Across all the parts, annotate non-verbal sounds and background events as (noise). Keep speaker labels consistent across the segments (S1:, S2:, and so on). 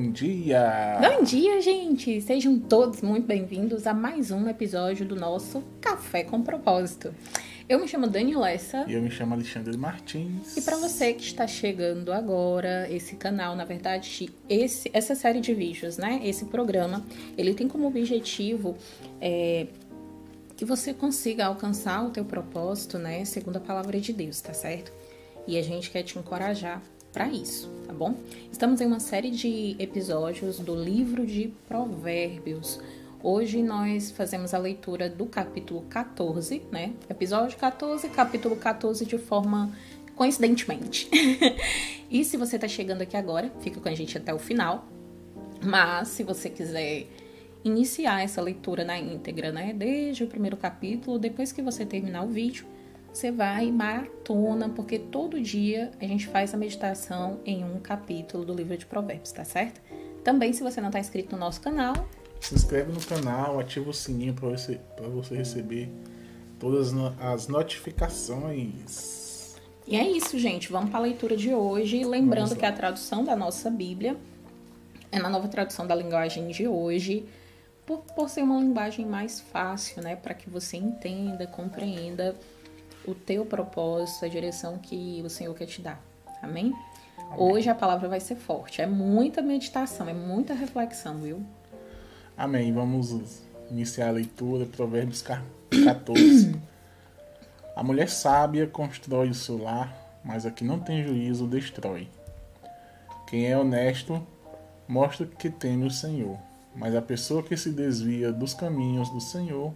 S1: Bom dia!
S2: Bom dia, gente! Sejam todos muito bem-vindos a mais um episódio do nosso Café com Propósito. Eu me chamo Dani Lessa.
S1: E eu me chamo Alexandre Martins.
S2: E para você que está chegando agora, esse canal, na verdade, esse, essa série de vídeos, né? Esse programa, ele tem como objetivo é, que você consiga alcançar o teu propósito, né? Segundo a palavra de Deus, tá certo? E a gente quer te encorajar para isso, tá bom? Estamos em uma série de episódios do livro de Provérbios. Hoje nós fazemos a leitura do capítulo 14, né? Episódio 14, capítulo 14 de forma coincidentemente. (laughs) e se você tá chegando aqui agora, fica com a gente até o final. Mas se você quiser iniciar essa leitura na íntegra, né, desde o primeiro capítulo, depois que você terminar o vídeo, você vai maratona, porque todo dia a gente faz a meditação em um capítulo do livro de Provérbios, tá certo? Também, se você não está inscrito no nosso canal,
S1: se inscreve no canal, ativa o sininho para você, você receber todas as notificações.
S2: E é isso, gente. Vamos para a leitura de hoje. Lembrando que a tradução da nossa Bíblia é na nova tradução da linguagem de hoje, por, por ser uma linguagem mais fácil, né? Para que você entenda, compreenda o teu propósito, a direção que o Senhor quer te dar. Amém? Amém? Hoje a palavra vai ser forte. É muita meditação, é muita reflexão, viu?
S1: Amém. Vamos iniciar a leitura, Provérbios 14. (clears throat) a mulher sábia constrói o seu lar, mas a que não tem juízo destrói. Quem é honesto mostra que teme o Senhor, mas a pessoa que se desvia dos caminhos do Senhor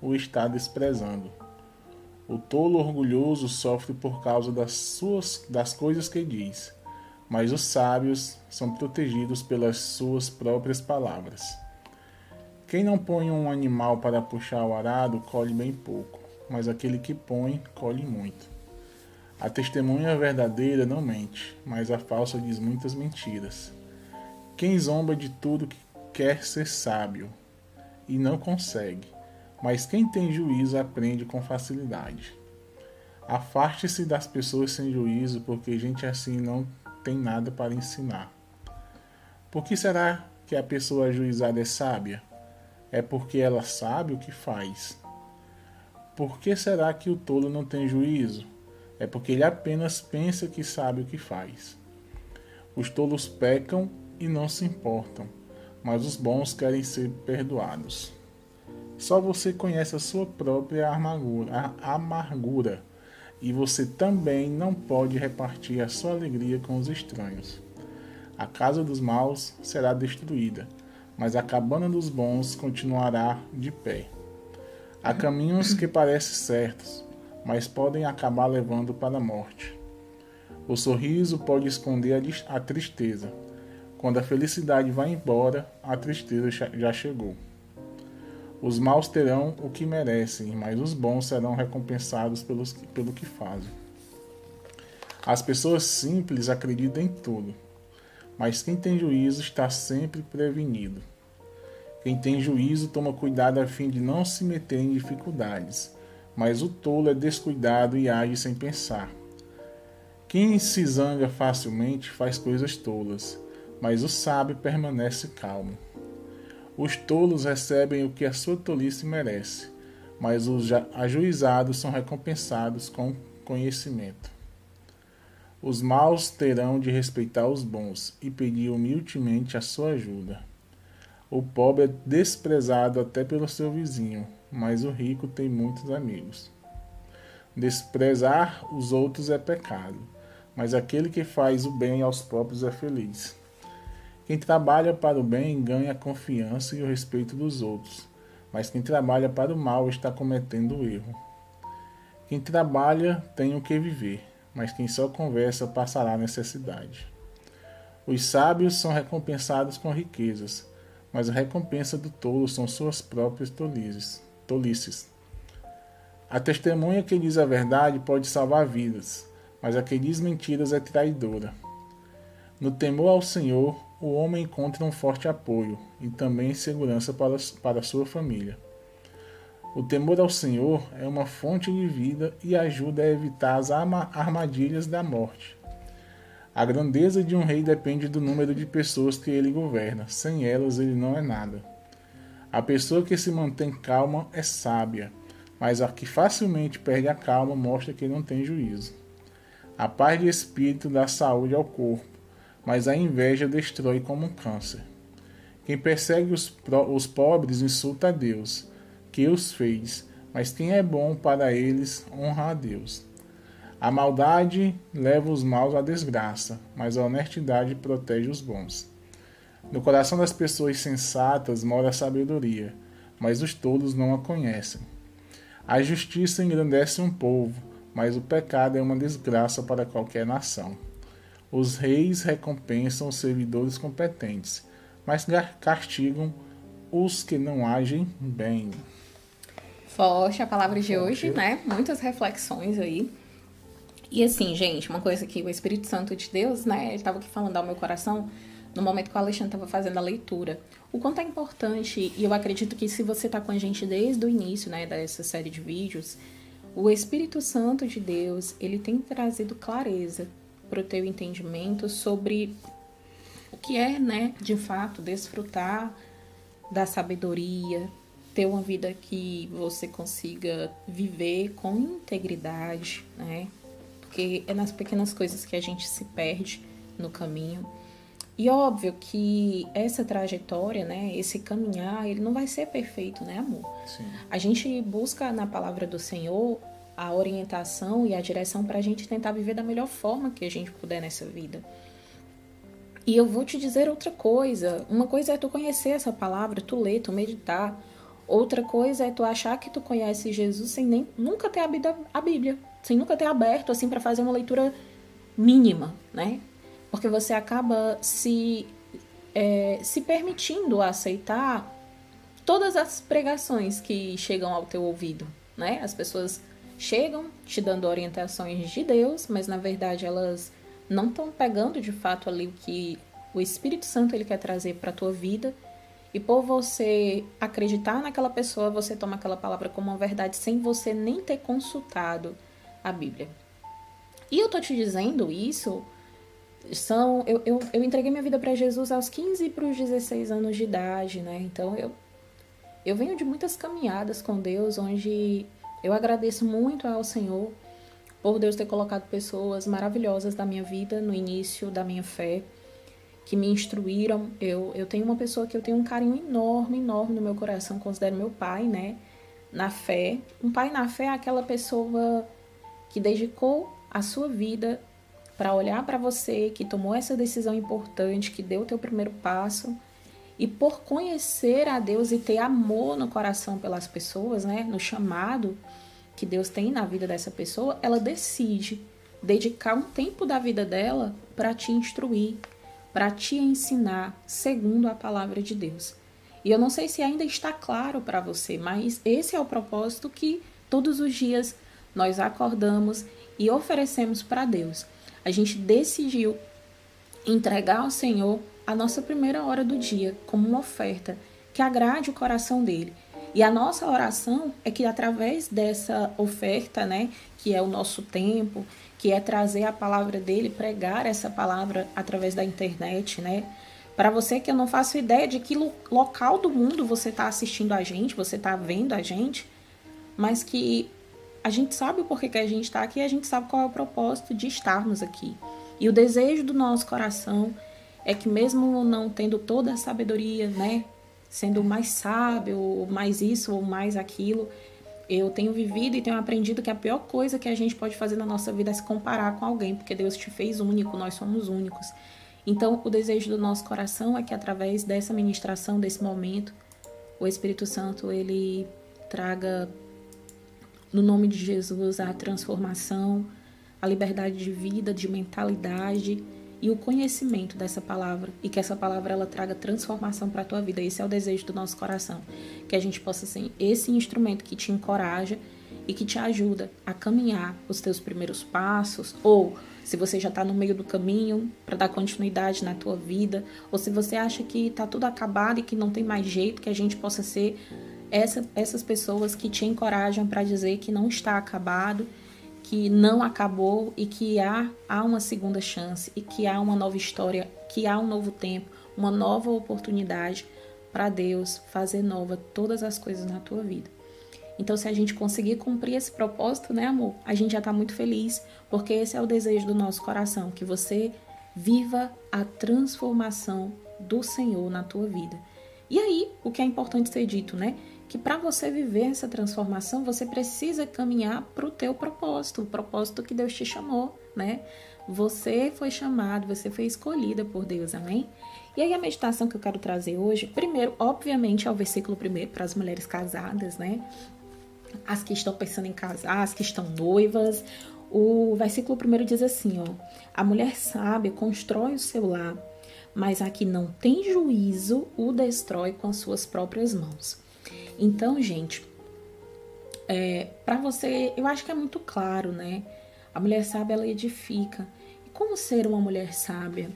S1: o está desprezando. O tolo orgulhoso sofre por causa das suas das coisas que diz, mas os sábios são protegidos pelas suas próprias palavras. Quem não põe um animal para puxar o arado colhe bem pouco, mas aquele que põe colhe muito. A testemunha verdadeira não mente, mas a falsa diz muitas mentiras. Quem zomba de tudo que quer ser sábio e não consegue, mas quem tem juízo aprende com facilidade. Afaste-se das pessoas sem juízo, porque gente assim não tem nada para ensinar. Por que será que a pessoa ajuizada é sábia? É porque ela sabe o que faz. Por que será que o tolo não tem juízo? É porque ele apenas pensa que sabe o que faz. Os tolos pecam e não se importam, mas os bons querem ser perdoados. Só você conhece a sua própria amargura, amargura e você também não pode repartir a sua alegria com os estranhos. A casa dos maus será destruída, mas a cabana dos bons continuará de pé. Há caminhos que parecem certos, mas podem acabar levando para a morte. O sorriso pode esconder a tristeza. Quando a felicidade vai embora, a tristeza já chegou. Os maus terão o que merecem, mas os bons serão recompensados pelos, pelo que fazem. As pessoas simples acreditam em tudo, mas quem tem juízo está sempre prevenido. Quem tem juízo toma cuidado a fim de não se meter em dificuldades, mas o tolo é descuidado e age sem pensar. Quem se zanga facilmente faz coisas tolas, mas o sábio permanece calmo. Os tolos recebem o que a sua tolice merece, mas os ajuizados são recompensados com conhecimento. Os maus terão de respeitar os bons e pedir humildemente a sua ajuda. O pobre é desprezado até pelo seu vizinho, mas o rico tem muitos amigos. Desprezar os outros é pecado, mas aquele que faz o bem aos próprios é feliz. Quem trabalha para o bem ganha a confiança e o respeito dos outros, mas quem trabalha para o mal está cometendo erro. Quem trabalha tem o que viver, mas quem só conversa passará necessidade. Os sábios são recompensados com riquezas, mas a recompensa do tolo são suas próprias tolices. tolices. A testemunha que diz a verdade pode salvar vidas, mas a que diz mentiras é traidora. No temor ao Senhor, o homem encontra um forte apoio e também segurança para, para sua família. O temor ao Senhor é uma fonte de vida e ajuda a evitar as armadilhas da morte. A grandeza de um rei depende do número de pessoas que ele governa. Sem elas, ele não é nada. A pessoa que se mantém calma é sábia, mas a que facilmente perde a calma mostra que não tem juízo. A paz de espírito dá saúde ao corpo, mas a inveja destrói como um câncer. Quem persegue os, os pobres insulta a Deus, que os fez, mas quem é bom para eles honra a Deus. A maldade leva os maus à desgraça, mas a honestidade protege os bons. No coração das pessoas sensatas mora a sabedoria, mas os tolos não a conhecem. A justiça engrandece um povo, mas o pecado é uma desgraça para qualquer nação. Os reis recompensam os servidores competentes, mas castigam os que não agem bem.
S2: Forte a palavra de hoje, né? Muitas reflexões aí. E assim, gente, uma coisa que o Espírito Santo de Deus, né? Ele estava aqui falando ao meu coração no momento que o Alexandre estava fazendo a leitura. O quanto é importante, e eu acredito que se você está com a gente desde o início, né, dessa série de vídeos, o Espírito Santo de Deus, ele tem trazido clareza para o teu entendimento sobre o que é, né, de fato, desfrutar da sabedoria, ter uma vida que você consiga viver com integridade, né? Porque é nas pequenas coisas que a gente se perde no caminho. E óbvio que essa trajetória, né, esse caminhar, ele não vai ser perfeito, né, amor? Sim. A gente busca na palavra do Senhor a orientação e a direção para a gente tentar viver da melhor forma que a gente puder nessa vida. E eu vou te dizer outra coisa. Uma coisa é tu conhecer essa palavra, tu ler, tu meditar. Outra coisa é tu achar que tu conhece Jesus sem nem nunca ter abrido a Bíblia, sem nunca ter aberto assim para fazer uma leitura mínima, né? Porque você acaba se é, se permitindo aceitar todas as pregações que chegam ao teu ouvido, né? As pessoas chegam te dando orientações de Deus, mas na verdade elas não estão pegando de fato ali o que o Espírito Santo ele quer trazer para a tua vida. E por você acreditar naquela pessoa, você toma aquela palavra como uma verdade sem você nem ter consultado a Bíblia. E eu tô te dizendo isso, são eu, eu, eu entreguei minha vida para Jesus aos 15 para os 16 anos de idade, né? Então eu eu venho de muitas caminhadas com Deus onde eu agradeço muito ao Senhor por Deus ter colocado pessoas maravilhosas da minha vida no início da minha fé, que me instruíram. Eu, eu tenho uma pessoa que eu tenho um carinho enorme, enorme no meu coração, considero meu pai, né? Na fé. Um pai na fé é aquela pessoa que dedicou a sua vida para olhar para você, que tomou essa decisão importante, que deu o teu primeiro passo. E por conhecer a Deus e ter amor no coração pelas pessoas, né, no chamado, que Deus tem na vida dessa pessoa, ela decide dedicar um tempo da vida dela para te instruir, para te ensinar segundo a palavra de Deus. E eu não sei se ainda está claro para você, mas esse é o propósito que todos os dias nós acordamos e oferecemos para Deus. A gente decidiu entregar ao Senhor a nossa primeira hora do dia como uma oferta que agrade o coração dele. E a nossa oração é que através dessa oferta, né, que é o nosso tempo, que é trazer a palavra dele, pregar essa palavra através da internet, né? Para você que eu não faço ideia de que local do mundo você está assistindo a gente, você está vendo a gente, mas que a gente sabe o porquê que a gente está aqui, a gente sabe qual é o propósito de estarmos aqui. E o desejo do nosso coração é que mesmo não tendo toda a sabedoria, né, sendo mais sábio, ou mais isso ou mais aquilo. Eu tenho vivido e tenho aprendido que a pior coisa que a gente pode fazer na nossa vida é se comparar com alguém, porque Deus te fez único, nós somos únicos. Então, o desejo do nosso coração é que através dessa ministração, desse momento, o Espírito Santo ele traga no nome de Jesus a transformação, a liberdade de vida, de mentalidade e o conhecimento dessa palavra e que essa palavra ela traga transformação para a tua vida. Esse é o desejo do nosso coração, que a gente possa ser esse instrumento que te encoraja e que te ajuda a caminhar os teus primeiros passos ou se você já está no meio do caminho para dar continuidade na tua vida, ou se você acha que está tudo acabado e que não tem mais jeito, que a gente possa ser essa, essas pessoas que te encorajam para dizer que não está acabado que não acabou e que há, há uma segunda chance e que há uma nova história, que há um novo tempo, uma nova oportunidade para Deus fazer nova todas as coisas na tua vida. Então, se a gente conseguir cumprir esse propósito, né, amor? A gente já está muito feliz, porque esse é o desejo do nosso coração, que você viva a transformação do Senhor na tua vida. E aí, o que é importante ser dito, né? Que para você viver essa transformação, você precisa caminhar para o teu propósito, o propósito que Deus te chamou, né? Você foi chamado, você foi escolhida por Deus, amém? E aí a meditação que eu quero trazer hoje, primeiro, obviamente, é o versículo primeiro para as mulheres casadas, né? As que estão pensando em casar, as que estão noivas. O versículo primeiro diz assim, ó: A mulher sábia constrói o seu lar mas a que não tem juízo o destrói com as suas próprias mãos. Então, gente, é, para você, eu acho que é muito claro, né? A mulher sábia ela edifica. E como ser uma mulher sábia?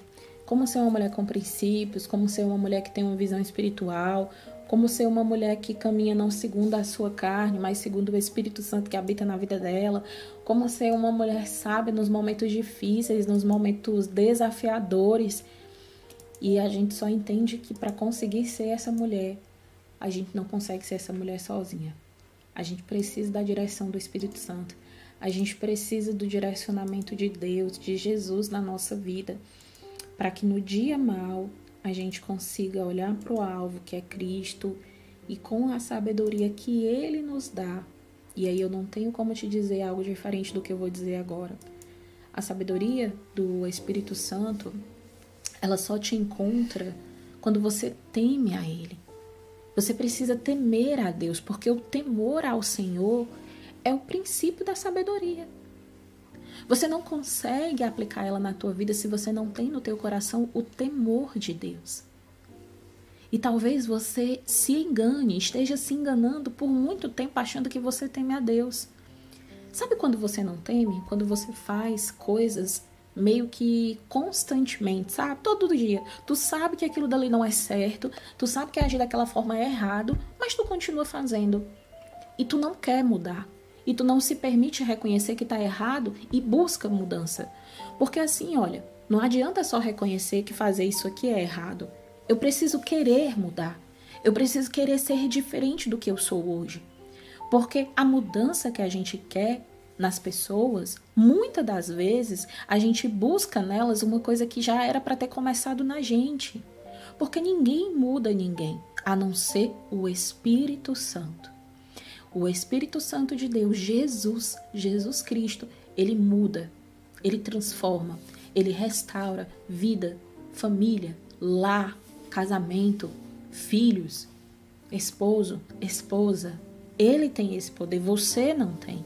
S2: Como ser uma mulher com princípios? Como ser uma mulher que tem uma visão espiritual? Como ser uma mulher que caminha não segundo a sua carne, mas segundo o Espírito Santo que habita na vida dela? Como ser uma mulher sábia nos momentos difíceis, nos momentos desafiadores? E a gente só entende que para conseguir ser essa mulher, a gente não consegue ser essa mulher sozinha. A gente precisa da direção do Espírito Santo. A gente precisa do direcionamento de Deus, de Jesus na nossa vida, para que no dia mal a gente consiga olhar para o alvo, que é Cristo, e com a sabedoria que Ele nos dá. E aí eu não tenho como te dizer algo diferente do que eu vou dizer agora. A sabedoria do Espírito Santo ela só te encontra quando você teme a Ele. Você precisa temer a Deus, porque o temor ao Senhor é o princípio da sabedoria. Você não consegue aplicar ela na tua vida se você não tem no teu coração o temor de Deus. E talvez você se engane, esteja se enganando por muito tempo achando que você teme a Deus. Sabe quando você não teme? Quando você faz coisas meio que constantemente, sabe? Todo dia. Tu sabe que aquilo dali não é certo, tu sabe que agir daquela forma é errado, mas tu continua fazendo. E tu não quer mudar. E tu não se permite reconhecer que tá errado e busca mudança. Porque assim, olha, não adianta só reconhecer que fazer isso aqui é errado. Eu preciso querer mudar. Eu preciso querer ser diferente do que eu sou hoje. Porque a mudança que a gente quer nas pessoas, muitas das vezes a gente busca nelas uma coisa que já era para ter começado na gente. Porque ninguém muda ninguém, a não ser o Espírito Santo. O Espírito Santo de Deus, Jesus, Jesus Cristo, ele muda, ele transforma, ele restaura vida, família, lar, casamento, filhos, esposo, esposa. Ele tem esse poder, você não tem.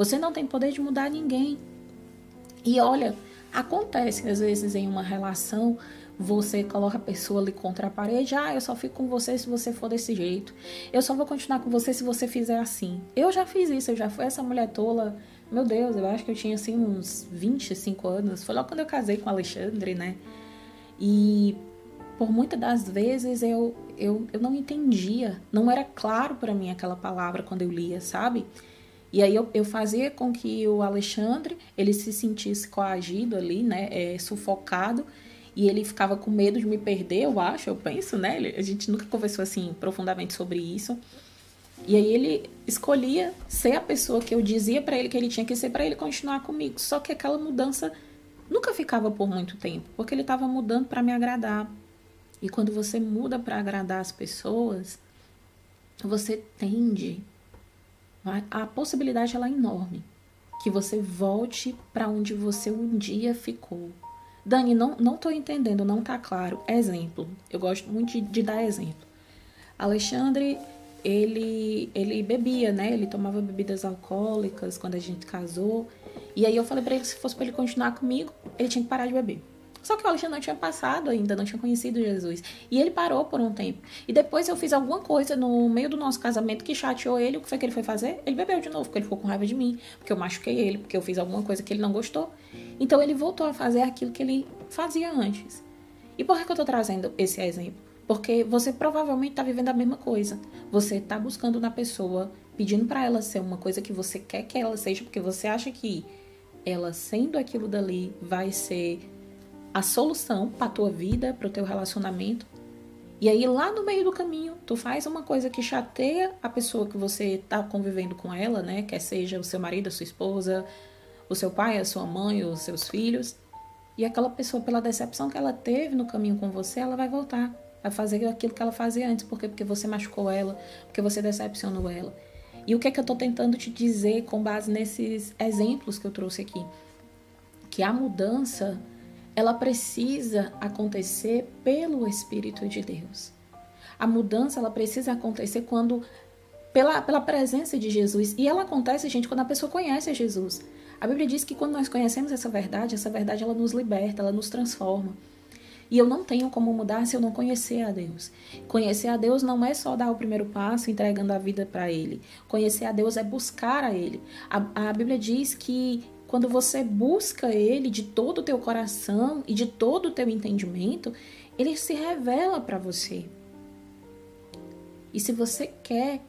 S2: Você não tem poder de mudar ninguém. E olha, acontece às vezes em uma relação você coloca a pessoa ali contra a parede, ah, eu só fico com você se você for desse jeito. Eu só vou continuar com você se você fizer assim. Eu já fiz isso, eu já fui essa mulher tola. Meu Deus, eu acho que eu tinha assim uns 25 anos. Foi logo quando eu casei com o Alexandre, né? E por muitas das vezes eu, eu, eu não entendia, não era claro para mim aquela palavra quando eu lia, sabe? E aí eu, eu fazia com que o Alexandre ele se sentisse coagido ali, né, é, sufocado, e ele ficava com medo de me perder, eu acho, eu penso, né? Ele, a gente nunca conversou assim profundamente sobre isso. E aí ele escolhia ser a pessoa que eu dizia para ele que ele tinha que ser para ele continuar comigo. Só que aquela mudança nunca ficava por muito tempo, porque ele estava mudando para me agradar. E quando você muda para agradar as pessoas, você tende a possibilidade ela é enorme que você volte para onde você um dia ficou. Dani, não, não tô entendendo, não tá claro. Exemplo, eu gosto muito de, de dar exemplo. Alexandre, ele, ele bebia, né? Ele tomava bebidas alcoólicas quando a gente casou. E aí eu falei para ele que se fosse para ele continuar comigo, ele tinha que parar de beber. Só que o Alexandre não tinha passado ainda, não tinha conhecido Jesus. E ele parou por um tempo. E depois eu fiz alguma coisa no meio do nosso casamento que chateou ele. O que foi que ele foi fazer? Ele bebeu de novo, porque ele ficou com raiva de mim, porque eu machuquei ele, porque eu fiz alguma coisa que ele não gostou. Então ele voltou a fazer aquilo que ele fazia antes. E por que eu tô trazendo esse exemplo? Porque você provavelmente está vivendo a mesma coisa. Você está buscando na pessoa pedindo para ela ser uma coisa que você quer que ela seja, porque você acha que ela sendo aquilo dali vai ser a solução para tua vida, para o teu relacionamento. E aí lá no meio do caminho, tu faz uma coisa que chateia a pessoa que você tá convivendo com ela, né? Quer seja o seu marido, a sua esposa, o seu pai, a sua mãe, os seus filhos. E aquela pessoa, pela decepção que ela teve no caminho com você, ela vai voltar a fazer aquilo que ela fazia antes. Por quê? Porque você machucou ela, porque você decepcionou ela. E o que é que eu tô tentando te dizer com base nesses exemplos que eu trouxe aqui? Que a mudança ela precisa acontecer pelo Espírito de Deus. A mudança ela precisa acontecer quando pela, pela presença de Jesus. E ela acontece, gente, quando a pessoa conhece Jesus. A Bíblia diz que quando nós conhecemos essa verdade, essa verdade ela nos liberta, ela nos transforma. E eu não tenho como mudar se eu não conhecer a Deus. Conhecer a Deus não é só dar o primeiro passo entregando a vida para Ele. Conhecer a Deus é buscar a Ele. A, a Bíblia diz que quando você busca Ele de todo o teu coração e de todo o teu entendimento, Ele se revela para você. E se você quer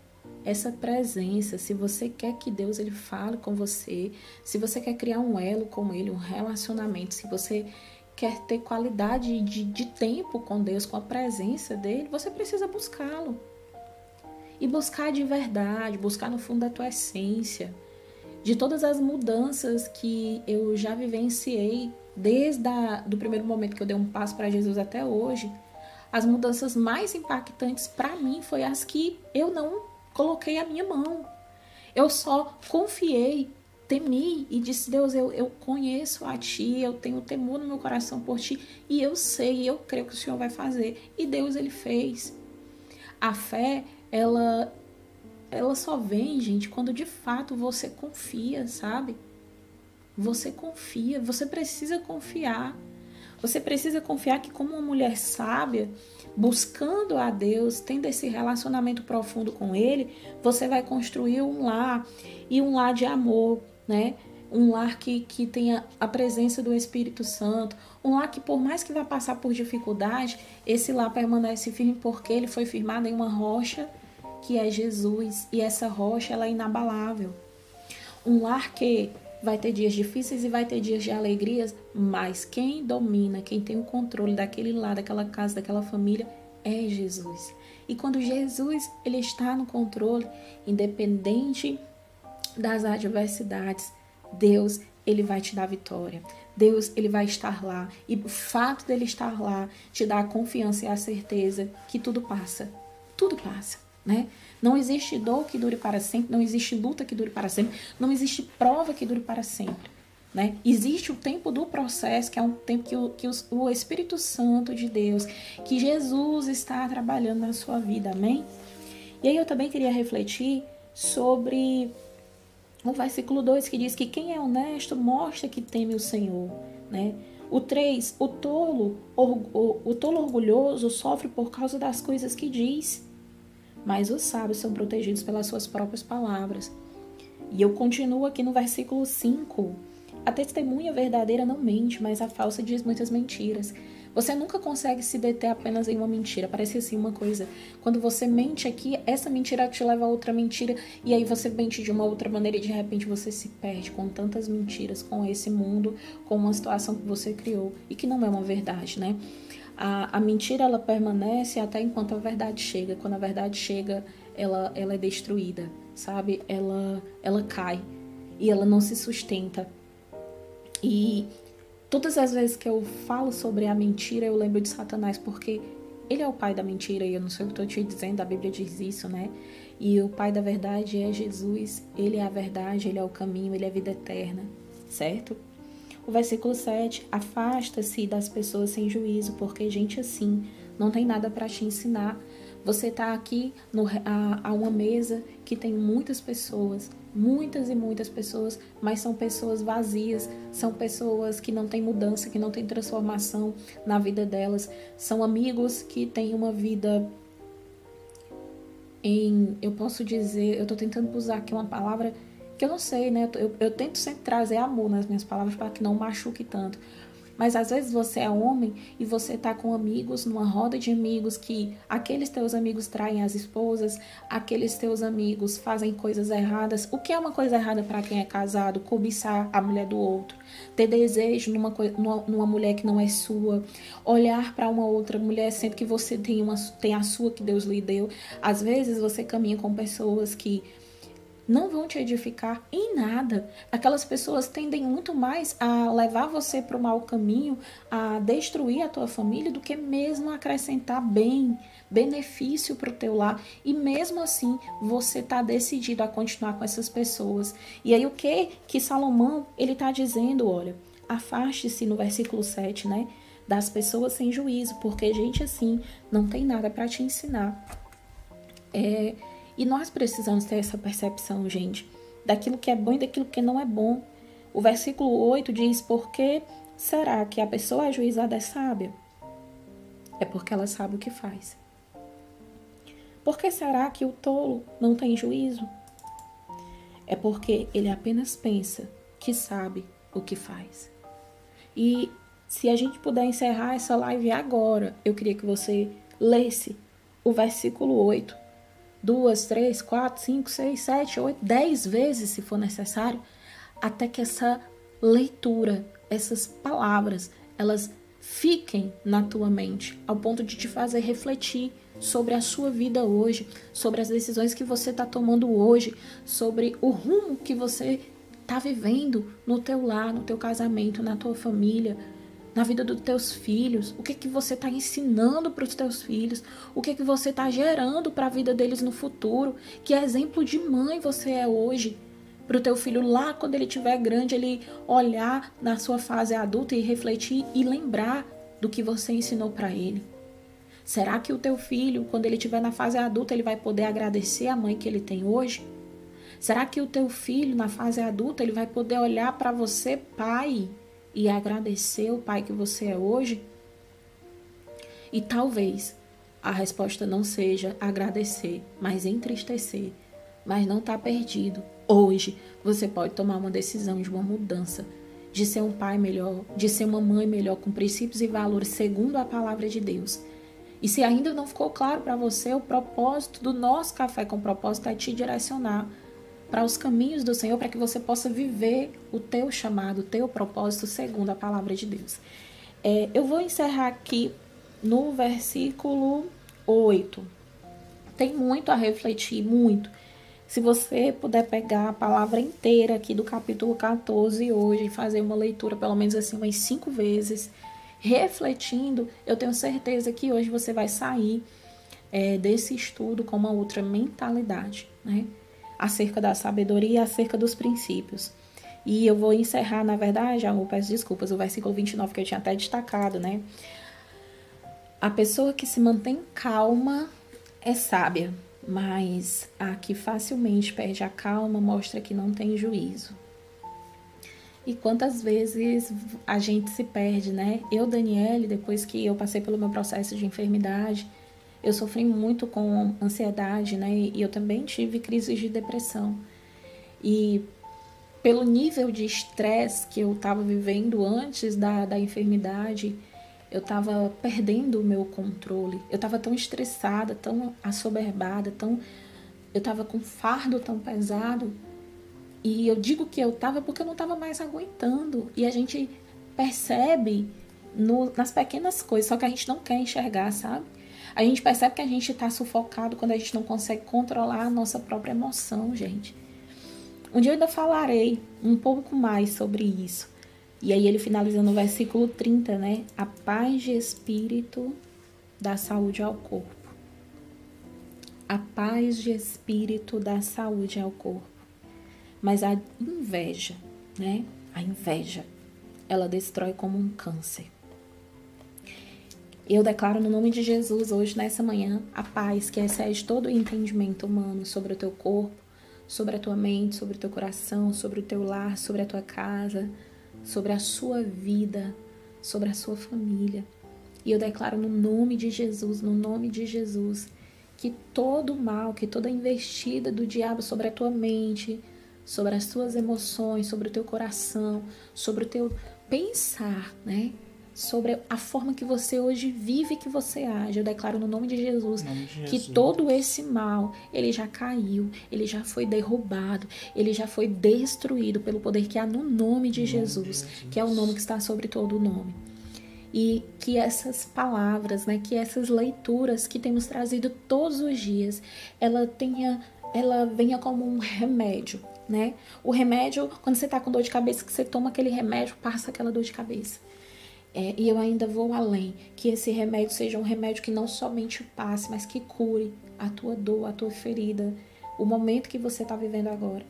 S2: essa presença, se você quer que Deus ele fale com você, se você quer criar um elo com Ele, um relacionamento, se você quer ter qualidade de, de tempo com Deus, com a presença dele, você precisa buscá-lo. E buscar de verdade, buscar no fundo da tua essência de todas as mudanças que eu já vivenciei desde o do primeiro momento que eu dei um passo para Jesus até hoje, as mudanças mais impactantes para mim foi as que eu não coloquei a minha mão. Eu só confiei, temi e disse: Deus, eu, eu conheço a Ti, eu tenho temor no meu coração por Ti e eu sei, eu creio que o Senhor vai fazer. E Deus, Ele fez. A fé, ela ela só vem, gente, quando de fato você confia, sabe? Você confia, você precisa confiar. Você precisa confiar que, como uma mulher sábia, buscando a Deus, tendo esse relacionamento profundo com Ele, você vai construir um lar e um lar de amor, né? Um lar que, que tenha a presença do Espírito Santo, um lar que, por mais que vá passar por dificuldade, esse lar permanece firme porque ele foi firmado em uma rocha que é Jesus, e essa rocha ela é inabalável. Um lar que vai ter dias difíceis e vai ter dias de alegrias, mas quem domina, quem tem o controle daquele lar, daquela casa, daquela família é Jesus. E quando Jesus ele está no controle, independente das adversidades, Deus ele vai te dar vitória. Deus ele vai estar lá e o fato dele estar lá te dá a confiança e a certeza que tudo passa. Tudo passa né? Não existe dor que dure para sempre, não existe luta que dure para sempre, não existe prova que dure para sempre. Né? Existe o tempo do processo, que é um tempo que, o, que os, o Espírito Santo de Deus, que Jesus está trabalhando na sua vida, amém? E aí eu também queria refletir sobre o versículo 2 que diz que quem é honesto mostra que teme o Senhor, né? O 3, o tolo, o, o tolo orgulhoso sofre por causa das coisas que diz mas os sábios são protegidos pelas suas próprias palavras. E eu continuo aqui no versículo 5. A testemunha verdadeira não mente, mas a falsa diz muitas mentiras. Você nunca consegue se deter apenas em uma mentira. Parece assim uma coisa. Quando você mente aqui, essa mentira te leva a outra mentira. E aí você mente de uma outra maneira e de repente você se perde com tantas mentiras, com esse mundo, com uma situação que você criou e que não é uma verdade, né? A, a mentira ela permanece até enquanto a verdade chega. Quando a verdade chega, ela, ela é destruída, sabe? Ela, ela cai e ela não se sustenta. E todas as vezes que eu falo sobre a mentira, eu lembro de Satanás, porque ele é o pai da mentira, e eu não sei o que estou te dizendo, a Bíblia diz isso, né? E o pai da verdade é Jesus, ele é a verdade, ele é o caminho, ele é a vida eterna, certo? O versículo 7: Afasta-se das pessoas sem juízo, porque gente assim não tem nada para te ensinar. Você está aqui no, a, a uma mesa que tem muitas pessoas, muitas e muitas pessoas, mas são pessoas vazias, são pessoas que não têm mudança, que não têm transformação na vida delas, são amigos que têm uma vida em, eu posso dizer, eu estou tentando usar aqui uma palavra que eu não sei, né? Eu, eu, tento sempre trazer amor nas minhas palavras para que não machuque tanto. Mas às vezes você é homem e você tá com amigos, numa roda de amigos que aqueles teus amigos traem as esposas, aqueles teus amigos fazem coisas erradas. O que é uma coisa errada para quem é casado? Cobiçar a mulher do outro, ter desejo numa, numa, numa mulher que não é sua, olhar para uma outra mulher sendo que você tem, uma, tem a sua que Deus lhe deu. Às vezes você caminha com pessoas que não vão te edificar em nada. Aquelas pessoas tendem muito mais a levar você para o mau caminho, a destruir a tua família, do que mesmo acrescentar bem, benefício para o teu lar. E mesmo assim, você está decidido a continuar com essas pessoas. E aí o que que Salomão ele está dizendo? Olha, afaste-se no versículo 7, né? Das pessoas sem juízo, porque gente assim não tem nada para te ensinar. É, e nós precisamos ter essa percepção, gente, daquilo que é bom e daquilo que não é bom. O versículo 8 diz: Por que será que a pessoa ajuizada é sábia? É porque ela sabe o que faz. Por que será que o tolo não tem juízo? É porque ele apenas pensa que sabe o que faz. E se a gente puder encerrar essa live agora, eu queria que você lesse o versículo 8 duas, três, quatro, cinco, seis, sete, oito, dez vezes, se for necessário, até que essa leitura, essas palavras, elas fiquem na tua mente, ao ponto de te fazer refletir sobre a sua vida hoje, sobre as decisões que você está tomando hoje, sobre o rumo que você está vivendo no teu lar, no teu casamento, na tua família, na vida dos teus filhos, o que que você está ensinando para os teus filhos, o que que você está gerando para a vida deles no futuro, que exemplo de mãe você é hoje para o teu filho lá quando ele tiver grande ele olhar na sua fase adulta e refletir e lembrar do que você ensinou para ele. Será que o teu filho, quando ele estiver na fase adulta, ele vai poder agradecer a mãe que ele tem hoje? Será que o teu filho, na fase adulta, ele vai poder olhar para você, pai, e agradecer o pai que você é hoje? E talvez a resposta não seja agradecer, mas entristecer. Mas não está perdido. Hoje você pode tomar uma decisão de uma mudança, de ser um pai melhor, de ser uma mãe melhor, com princípios e valores segundo a palavra de Deus. E se ainda não ficou claro para você, o propósito do nosso café com propósito é te direcionar para os caminhos do Senhor, para que você possa viver o teu chamado, o teu propósito segundo a palavra de Deus. É, eu vou encerrar aqui no versículo 8. Tem muito a refletir, muito. Se você puder pegar a palavra inteira aqui do capítulo 14 hoje e fazer uma leitura pelo menos assim umas cinco vezes, refletindo, eu tenho certeza que hoje você vai sair é, desse estudo com uma outra mentalidade, né? Acerca da sabedoria e acerca dos princípios. E eu vou encerrar, na verdade, eu peço desculpas, o versículo 29 que eu tinha até destacado, né? A pessoa que se mantém calma é sábia, mas a que facilmente perde a calma mostra que não tem juízo. E quantas vezes a gente se perde, né? Eu, Daniele, depois que eu passei pelo meu processo de enfermidade, eu sofri muito com ansiedade, né? E eu também tive crises de depressão. E pelo nível de estresse que eu estava vivendo antes da, da enfermidade, eu estava perdendo o meu controle. Eu estava tão estressada, tão assoberbada, tão eu estava com fardo tão pesado. E eu digo que eu estava porque eu não estava mais aguentando. E a gente percebe no, nas pequenas coisas, só que a gente não quer enxergar, sabe? A gente percebe que a gente está sufocado quando a gente não consegue controlar a nossa própria emoção, gente. Um dia eu ainda falarei um pouco mais sobre isso. E aí ele finaliza no versículo 30, né? A paz de espírito dá saúde ao corpo. A paz de espírito dá saúde ao corpo. Mas a inveja, né? A inveja, ela destrói como um câncer. Eu declaro no nome de Jesus hoje, nessa manhã, a paz que excede todo o entendimento humano sobre o teu corpo, sobre a tua mente, sobre o teu coração, sobre o teu lar, sobre a tua casa, sobre a sua vida, sobre a sua família. E eu declaro no nome de Jesus, no nome de Jesus, que todo mal, que toda investida do diabo sobre a tua mente, sobre as tuas emoções, sobre o teu coração, sobre o teu pensar, né? Sobre a forma que você hoje vive, que você age. Eu declaro no nome de Jesus,
S1: nome de
S2: que
S1: Jesus.
S2: todo esse mal, ele já caiu, ele já foi derrubado, ele já foi destruído pelo poder que há no nome de Jesus, que é o nome que está sobre todo o nome. E que essas palavras, né, que essas leituras que temos trazido todos os dias, ela tenha, ela venha como um remédio, né? O remédio, quando você tá com dor de cabeça, que você toma aquele remédio, passa aquela dor de cabeça. É, e eu ainda vou além, que esse remédio seja um remédio que não somente passe, mas que cure a tua dor, a tua ferida, o momento que você está vivendo agora.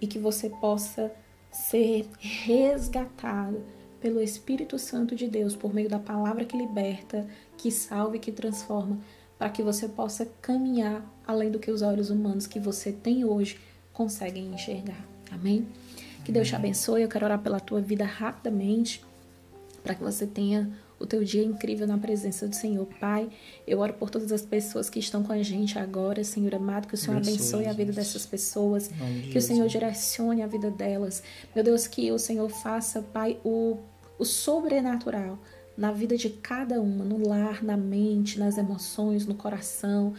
S2: E que você possa ser resgatado pelo Espírito Santo de Deus, por meio da palavra que liberta, que salva e que transforma, para que você possa caminhar além do que os olhos humanos que você tem hoje conseguem enxergar. Amém? Que Deus te abençoe. Eu quero orar pela tua vida rapidamente, para que você tenha o teu dia incrível na presença do Senhor. Pai, eu oro por todas as pessoas que estão com a gente agora, Senhor amado, que o Senhor
S1: Abençoe,
S2: abençoe a vida dessas pessoas, que o Senhor direcione a vida delas. Meu Deus, que o Senhor faça, Pai, o, o sobrenatural na vida de cada uma, no lar, na mente, nas emoções, no coração.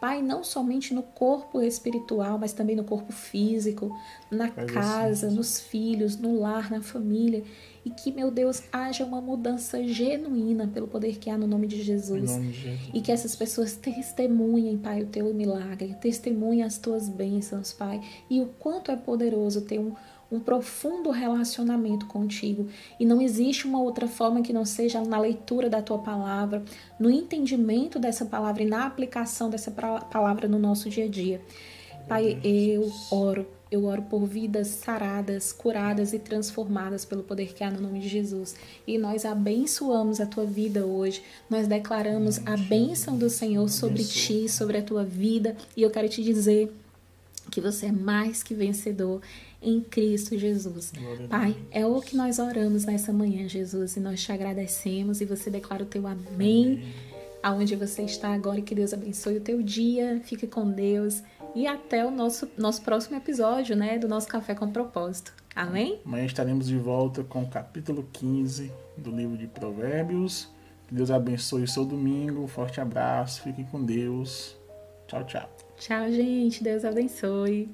S2: Pai, não somente no corpo espiritual, mas também no corpo físico, na
S1: Faz assim,
S2: casa,
S1: Jesus.
S2: nos filhos, no lar, na família. E que, meu Deus, haja uma mudança genuína pelo poder que há no nome de
S1: Em
S2: Jesus.
S1: nome de Jesus.
S2: E que essas pessoas testemunhem, Pai, o teu milagre, testemunhem as tuas bênçãos, Pai, e o quanto é poderoso ter um, um profundo relacionamento contigo. E não existe uma outra forma que não seja na leitura da tua palavra, no entendimento dessa palavra e na aplicação dessa palavra no nosso dia a dia. Pai, eu oro. Eu oro por vidas saradas, curadas e transformadas pelo poder que há no nome de Jesus. E nós abençoamos a tua vida hoje. Nós declaramos a bênção do Senhor sobre ti, sobre a tua vida. E eu quero te dizer que você é mais que vencedor em Cristo Jesus. Pai, é o que nós oramos nessa manhã, Jesus, e nós te agradecemos e você declara o teu amém aonde você está agora e que Deus abençoe o teu dia. Fique com Deus e até o nosso nosso próximo episódio, né, do nosso café com propósito. Amém?
S1: Amanhã estaremos de volta com o capítulo 15 do livro de Provérbios. Que Deus abençoe o seu domingo. Forte abraço. Fiquem com Deus. Tchau, tchau.
S2: Tchau, gente. Deus abençoe.